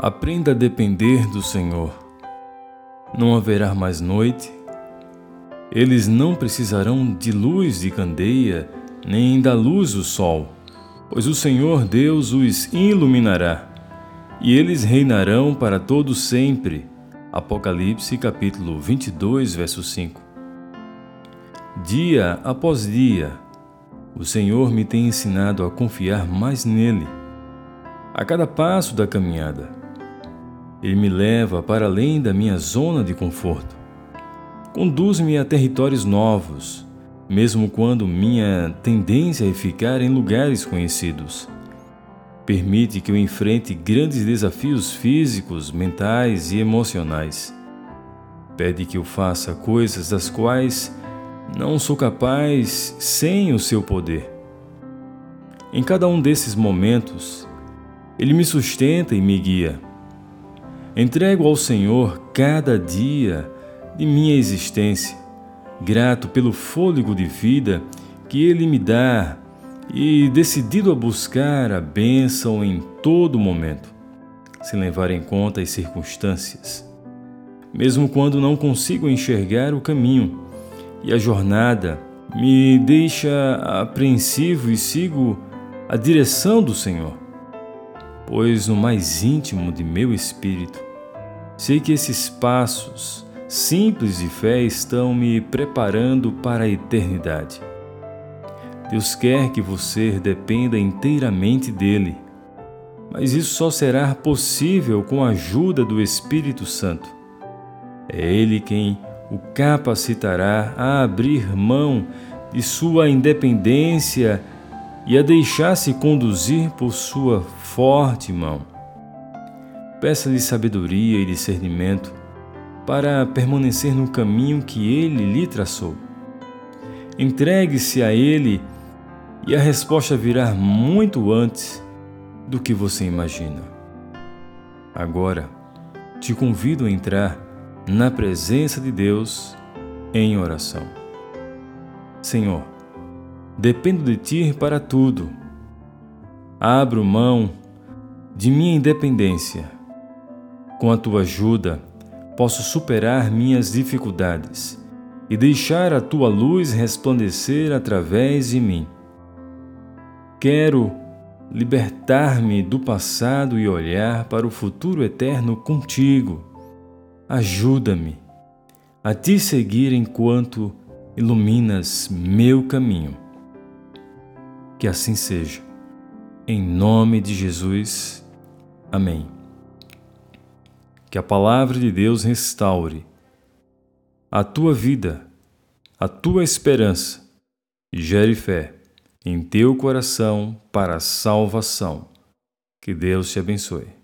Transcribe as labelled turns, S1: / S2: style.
S1: Aprenda a depender do Senhor. Não haverá mais noite. Eles não precisarão de luz de candeia, nem da luz do sol, pois o Senhor Deus os iluminará, e eles reinarão para todo sempre. Apocalipse capítulo 22, verso 5. Dia após dia, o Senhor me tem ensinado a confiar mais nele. A cada passo da caminhada, ele me leva para além da minha zona de conforto. Conduz-me a territórios novos, mesmo quando minha tendência é ficar em lugares conhecidos. Permite que eu enfrente grandes desafios físicos, mentais e emocionais. Pede que eu faça coisas das quais não sou capaz sem o seu poder. Em cada um desses momentos, Ele me sustenta e me guia Entrego ao Senhor cada dia de minha existência, grato pelo fôlego de vida que Ele me dá e decidido a buscar a bênção em todo momento, sem levar em conta as circunstâncias. Mesmo quando não consigo enxergar o caminho e a jornada me deixa apreensivo e sigo a direção do Senhor, pois no mais íntimo de meu espírito Sei que esses passos simples de fé estão me preparando para a eternidade. Deus quer que você dependa inteiramente dele, mas isso só será possível com a ajuda do Espírito Santo. É Ele quem o capacitará a abrir mão de sua independência e a deixar-se conduzir por sua forte mão. Peça-lhe sabedoria e discernimento para permanecer no caminho que ele lhe traçou. Entregue-se a ele e a resposta virá muito antes do que você imagina. Agora, te convido a entrar na presença de Deus em oração. Senhor, dependo de Ti para tudo. Abro mão de minha independência com a tua ajuda, posso superar minhas dificuldades e deixar a tua luz resplandecer através de mim. Quero libertar-me do passado e olhar para o futuro eterno contigo. Ajuda-me a te seguir enquanto iluminas meu caminho. Que assim seja. Em nome de Jesus. Amém que a palavra de Deus restaure a tua vida, a tua esperança e gere fé em teu coração para a salvação. Que Deus te abençoe.